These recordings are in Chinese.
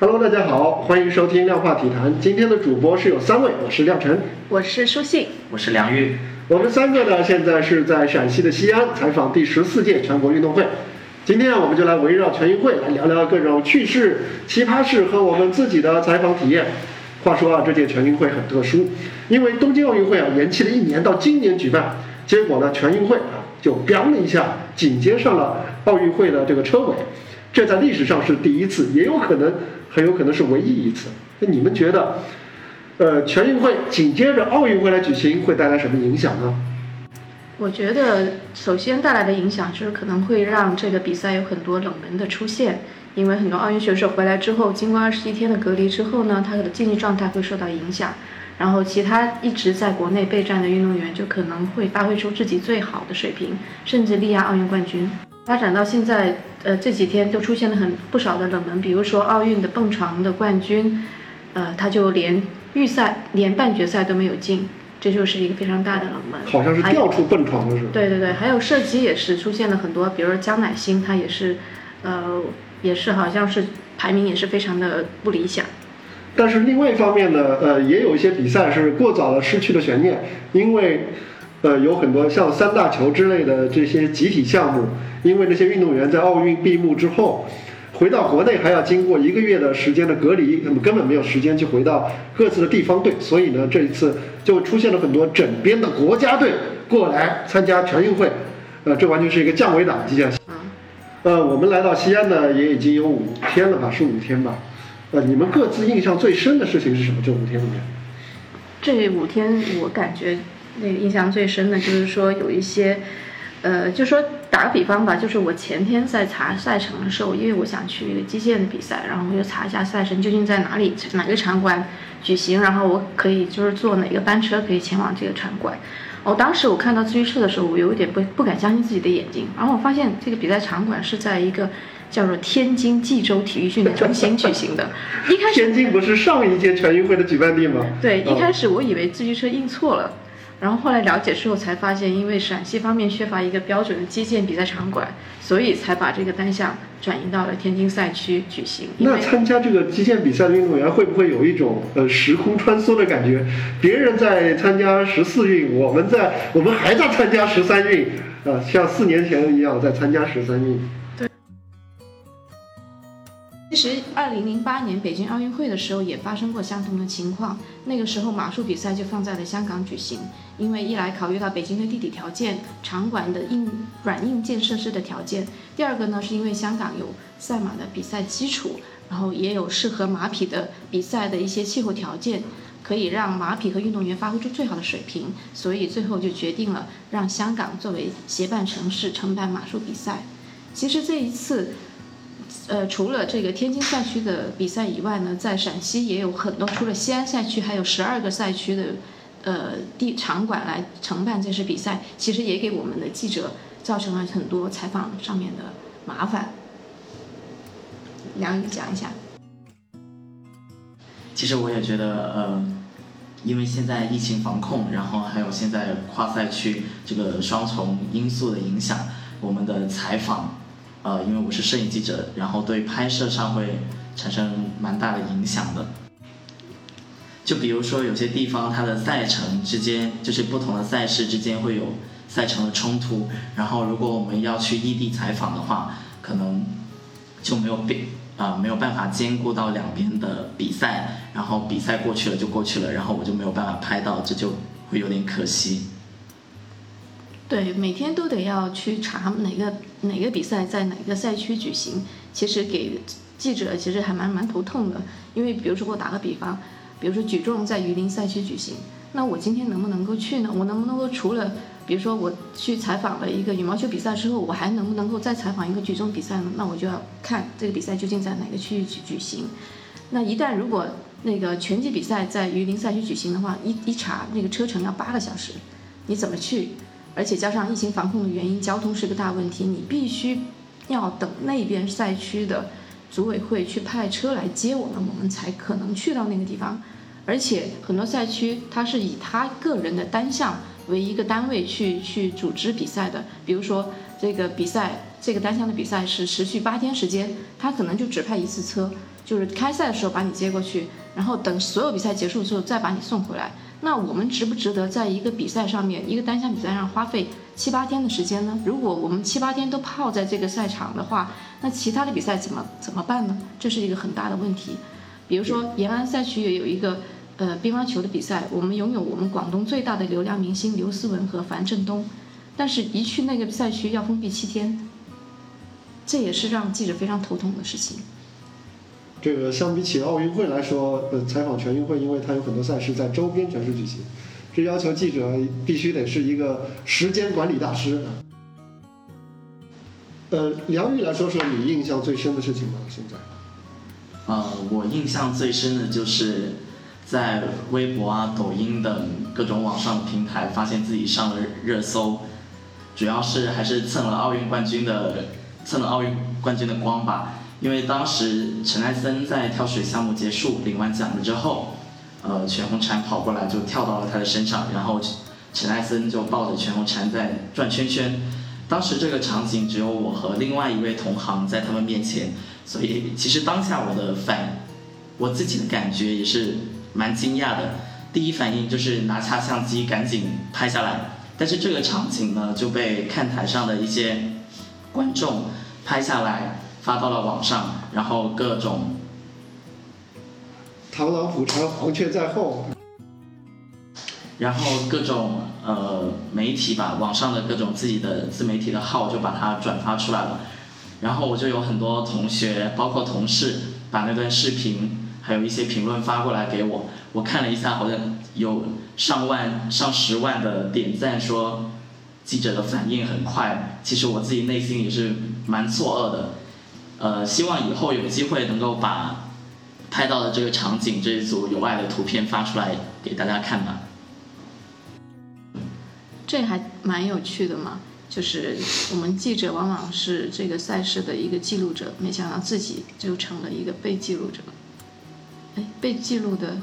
Hello，大家好，欢迎收听量化体坛。今天的主播是有三位，我是廖晨，我是舒信，我是梁玉。我们三个呢，现在是在陕西的西安采访第十四届全国运动会。今天啊，我们就来围绕全运会来聊聊各种趣事、奇葩事和我们自己的采访体验。话说啊，这届全运会很特殊，因为东京奥运会啊延期了一年到今年举办，结果呢，全运会啊就 biang 了一下，紧接上了奥运会的这个车尾。这在历史上是第一次，也有可能很有可能是唯一一次。那你们觉得，呃，全运会紧接着奥运会来举行，会带来什么影响呢？我觉得首先带来的影响就是可能会让这个比赛有很多冷门的出现，因为很多奥运选手回来之后，经过二十一天的隔离之后呢，他的竞技状态会受到影响，然后其他一直在国内备战的运动员就可能会发挥出自己最好的水平，甚至力压奥运冠军。发展到现在，呃，这几天都出现了很不少的冷门，比如说奥运的蹦床的冠军，呃，他就连预赛、连半决赛都没有进，这就是一个非常大的冷门。好像是掉出蹦床了，是吧？对对对，还有射击也是出现了很多，比如说江乃馨，她也是，呃，也是好像是排名也是非常的不理想。但是另外一方面呢，呃，也有一些比赛是过早的失去了悬念，因为，呃，有很多像三大球之类的这些集体项目。因为那些运动员在奥运闭幕之后，回到国内还要经过一个月的时间的隔离，那么根本没有时间去回到各自的地方队，所以呢，这一次就出现了很多整编的国家队过来参加全运会，呃，这完全是一个降维打击啊！呃，我们来到西安呢，也已经有五天了吧，是五天吧？呃，你们各自印象最深的事情是什么？这五天里面？这五天我感觉那个印象最深的就是说有一些。呃，就说打个比方吧，就是我前天在查赛程的时候，因为我想去一个击剑的比赛，然后我就查一下赛程究竟在哪里，哪个场馆举行，然后我可以就是坐哪个班车可以前往这个场馆。我当时我看到自序册的时候，我有一点不不敢相信自己的眼睛，然后我发现这个比赛场馆是在一个叫做天津冀州体育训练中心举行的。一开始天津不是上一届全运会的举办地吗？对，一开始我以为自序车印错了。然后后来了解之后才发现，因为陕西方面缺乏一个标准的击剑比赛场馆，所以才把这个单项转移到了天津赛区举行。那参加这个击剑比赛的运动员会不会有一种呃时空穿梭的感觉？别人在参加十四运，我们在我们还在参加十三运，啊，像四年前一样在参加十三运。其实，二零零八年北京奥运会的时候也发生过相同的情况。那个时候马术比赛就放在了香港举行，因为一来考虑到北京的地理条件、场馆的硬软硬件设施的条件；第二个呢，是因为香港有赛马的比赛基础，然后也有适合马匹的比赛的一些气候条件，可以让马匹和运动员发挥出最好的水平。所以最后就决定了让香港作为协办城市承办马术比赛。其实这一次。呃，除了这个天津赛区的比赛以外呢，在陕西也有很多，除了西安赛区，还有十二个赛区的，呃，地场馆来承办这次比赛，其实也给我们的记者造成了很多采访上面的麻烦。梁宇讲一下。其实我也觉得，呃，因为现在疫情防控，然后还有现在跨赛区这个双重因素的影响，我们的采访。呃，因为我是摄影记者，然后对拍摄上会产生蛮大的影响的。就比如说有些地方它的赛程之间，就是不同的赛事之间会有赛程的冲突，然后如果我们要去异地采访的话，可能就没有必啊没有办法兼顾到两边的比赛，然后比赛过去了就过去了，然后我就没有办法拍到，这就会有点可惜。对，每天都得要去查哪个哪个比赛在哪个赛区举行，其实给记者其实还蛮蛮头痛的。因为比如说我打个比方，比如说举重在榆林赛区举行，那我今天能不能够去呢？我能不能够除了比如说我去采访了一个羽毛球比赛之后，我还能不能够再采访一个举重比赛呢？那我就要看这个比赛究竟在哪个区域举举行。那一旦如果那个拳击比赛在榆林赛区举行的话，一一查那个车程要八个小时，你怎么去？而且加上疫情防控的原因，交通是个大问题，你必须要等那边赛区的组委会去派车来接我们，我们才可能去到那个地方。而且很多赛区它是以他个人的单项为一个单位去去组织比赛的，比如说这个比赛，这个单项的比赛是持续八天时间，他可能就只派一次车，就是开赛的时候把你接过去，然后等所有比赛结束之后再把你送回来。那我们值不值得在一个比赛上面，一个单项比赛上花费七八天的时间呢？如果我们七八天都泡在这个赛场的话，那其他的比赛怎么怎么办呢？这是一个很大的问题。比如说延安赛区也有一个呃乒乓球的比赛，我们拥有我们广东最大的流量明星刘思文和樊振东，但是一去那个赛区要封闭七天，这也是让记者非常头痛的事情。这个相比起奥运会来说，呃，采访全运会，因为它有很多赛事在周边城市举行，这要求记者必须得是一个时间管理大师。呃，梁玉来说说你印象最深的事情吧，现在。呃，我印象最深的就是在微博啊、抖音等各种网上平台发现自己上了热搜，主要是还是蹭了奥运冠军的蹭了奥运冠军的光吧。因为当时陈艾森在跳水项目结束领完奖了之后，呃，全红婵跑过来就跳到了他的身上，然后陈艾森就抱着全红婵在转圈圈。当时这个场景只有我和另外一位同行在他们面前，所以其实当下我的反，我自己的感觉也是蛮惊讶的。第一反应就是拿下相机赶紧拍下来，但是这个场景呢就被看台上的一些观众拍下来。发到了网上，然后各种螳螂捕蝉，黄雀在后。然后各种呃媒体吧，网上的各种自己的自媒体的号就把它转发出来了。然后我就有很多同学，包括同事，把那段视频还有一些评论发过来给我。我看了一下，好像有上万、上十万的点赞，说记者的反应很快。其实我自己内心也是蛮错愕的。呃，希望以后有机会能够把拍到的这个场景这一组有爱的图片发出来给大家看吧。这还蛮有趣的嘛，就是我们记者往往是这个赛事的一个记录者，没想到自己就成了一个被记录者。哎，被记录的。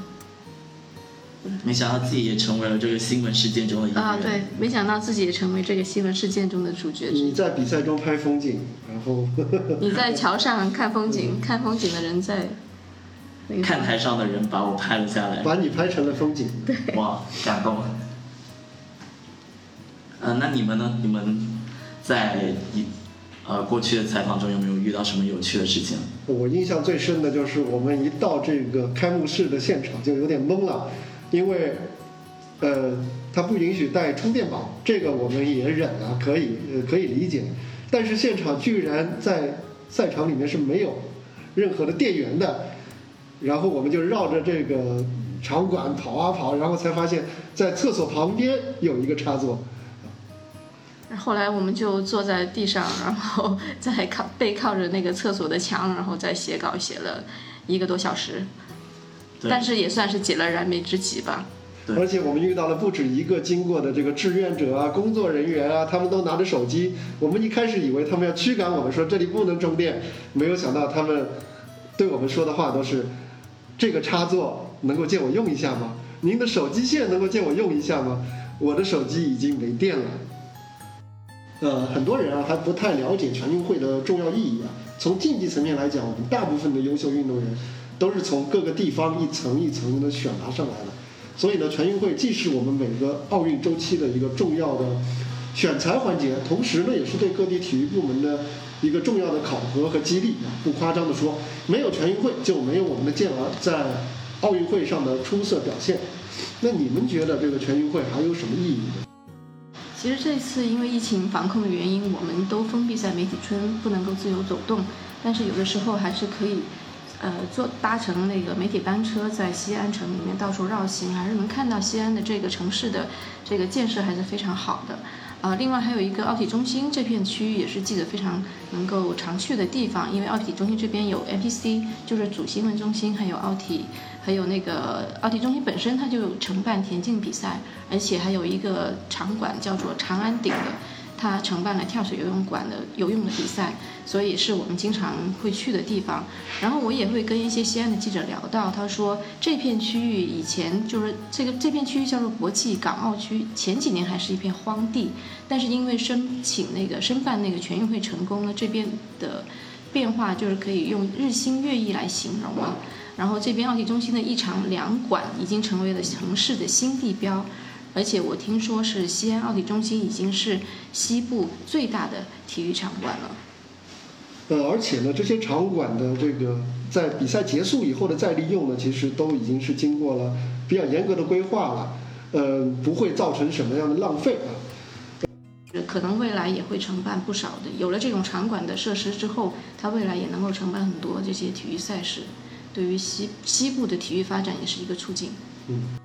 没想到自己也成为了这个新闻事件中的一啊，对，没想到自己也成为这个新闻事件中的主角。你在比赛中拍风景，然后 你在桥上看风景，看风景的人在看台上的人把我拍了下来，把你拍成了风景，对，哇，感动。嗯，那你们呢？你们在一呃过去的采访中有没有遇到什么有趣的事情？我印象最深的就是我们一到这个开幕式的现场就有点懵了。因为，呃，他不允许带充电宝，这个我们也忍了，可以，可以理解。但是现场居然在赛场里面是没有任何的电源的，然后我们就绕着这个场馆跑啊跑，然后才发现，在厕所旁边有一个插座。后来我们就坐在地上，然后在靠背靠着那个厕所的墙，然后再写稿写了一个多小时。但是也算是解了燃眉之急吧。而且我们遇到了不止一个经过的这个志愿者啊、工作人员啊，他们都拿着手机。我们一开始以为他们要驱赶我们，说这里不能充电，没有想到他们对我们说的话都是：这个插座能够借我用一下吗？您的手机线能够借我用一下吗？我的手机已经没电了。呃，很多人啊还不太了解全运会的重要意义啊。从竞技层面来讲，我们大部分的优秀运动员。都是从各个地方一层一层的选拔上来的，所以呢，全运会既是我们每个奥运周期的一个重要的选材环节，同时呢，也是对各地体育部门的一个重要的考核和激励。不夸张的说，没有全运会就没有我们的健儿在奥运会上的出色表现。那你们觉得这个全运会还有什么意义呢？其实这次因为疫情防控的原因，我们都封闭在媒体村，不能够自由走动，但是有的时候还是可以。呃，坐搭乘那个媒体班车在西安城里面到处绕行，还是能看到西安的这个城市的这个建设还是非常好的。呃，另外还有一个奥体中心这片区域也是记者非常能够常去的地方，因为奥体中心这边有 NPC，就是主新闻中心，还有奥体，还有那个奥体中心本身它就承办田径比赛，而且还有一个场馆叫做长安顶的。他承办了跳水游泳馆的游泳的比赛，所以是我们经常会去的地方。然后我也会跟一些西安的记者聊到，他说这片区域以前就是这个这片区域叫做国际港澳区，前几年还是一片荒地，但是因为申请那个申办那个全运会成功了，这边的变化就是可以用日新月异来形容了。然后这边奥体中心的一场两馆已经成为了城市的新地标。而且我听说是西安奥体中心已经是西部最大的体育场馆了。呃，而且呢，这些场馆的这个在比赛结束以后的再利用呢，其实都已经是经过了比较严格的规划了，呃，不会造成什么样的浪费啊。可能未来也会承办不少的，有了这种场馆的设施之后，它未来也能够承办很多这些体育赛事，对于西西部的体育发展也是一个促进。嗯。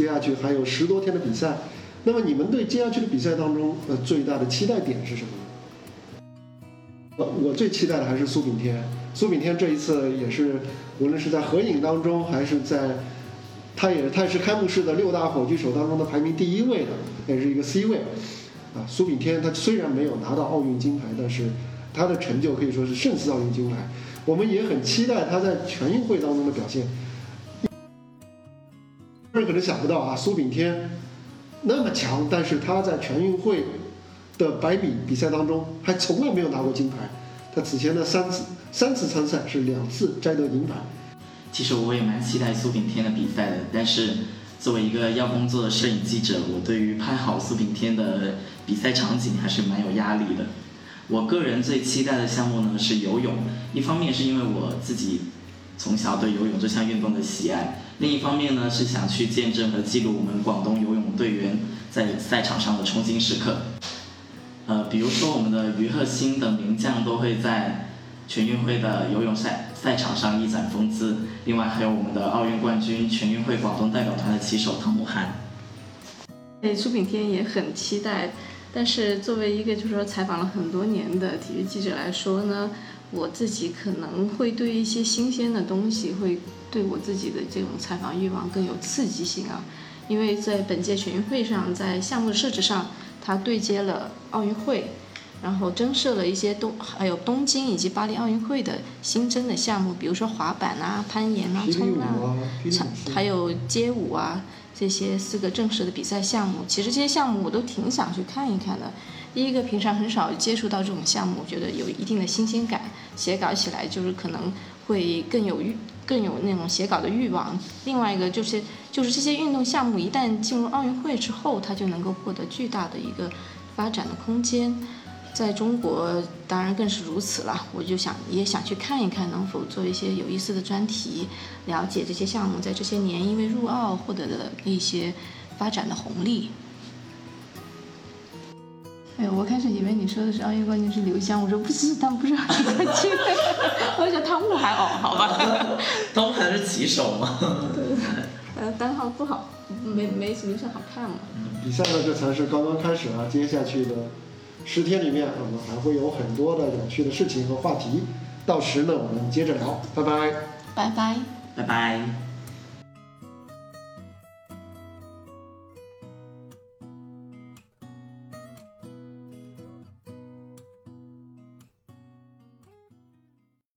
接下去还有十多天的比赛，那么你们对接下去的比赛当中，呃，最大的期待点是什么呢？呃，我最期待的还是苏炳添。苏炳添这一次也是，无论是在合影当中，还是在，他也他是开幕式的六大火炬手当中的排名第一位的，也是一个 C 位。啊，苏炳添他虽然没有拿到奥运金牌，但是他的成就可以说是胜似奥运金牌。我们也很期待他在全运会当中的表现。人可能想不到啊，苏炳添那么强，但是他在全运会的百米比赛当中还从来没有拿过金牌。他此前的三次三次参赛是两次摘得银牌。其实我也蛮期待苏炳添的比赛的，但是作为一个要工作的摄影记者，我对于拍好苏炳添的比赛场景还是蛮有压力的。我个人最期待的项目呢是游泳，一方面是因为我自己。从小对游泳这项运动的喜爱，另一方面呢是想去见证和记录我们广东游泳队员在赛场上的冲金时刻。呃，比如说我们的于鹤新等名将都会在全运会的游泳赛赛场上一展风姿，另外还有我们的奥运冠军、全运会广东代表团的旗手唐慕涵。对苏炳添也很期待，但是作为一个就是说采访了很多年的体育记者来说呢。我自己可能会对一些新鲜的东西，会对我自己的这种采访欲望更有刺激性啊，因为在本届全运会上，在项目设置上，它对接了奥运会，然后增设了一些东，还有东京以及巴黎奥运会的新增的项目，比如说滑板啊、攀岩啊、冲浪，还有街舞啊这些四个正式的比赛项目。其实这些项目我都挺想去看一看的。第一个，平常很少接触到这种项目，觉得有一定的新鲜感，写稿起来就是可能会更有欲，更有那种写稿的欲望。另外一个就是，就是这些运动项目一旦进入奥运会之后，它就能够获得巨大的一个发展的空间。在中国，当然更是如此了。我就想，也想去看一看，能否做一些有意思的专题，了解这些项目在这些年因为入奥获得的一些发展的红利。哎，我开始以为你说的是奥运冠军是刘湘，我说不是，他们不是奥运冠军。我想汤姆还哦，好吧。汤姆还是骑手嘛。对对对。呃，单号不好，没没刘湘好看嘛。比赛呢，这才是刚刚开始啊，接下去的十天里面，我们还会有很多的有趣的事情和话题，到时呢，我们接着聊，拜拜。拜拜。拜拜。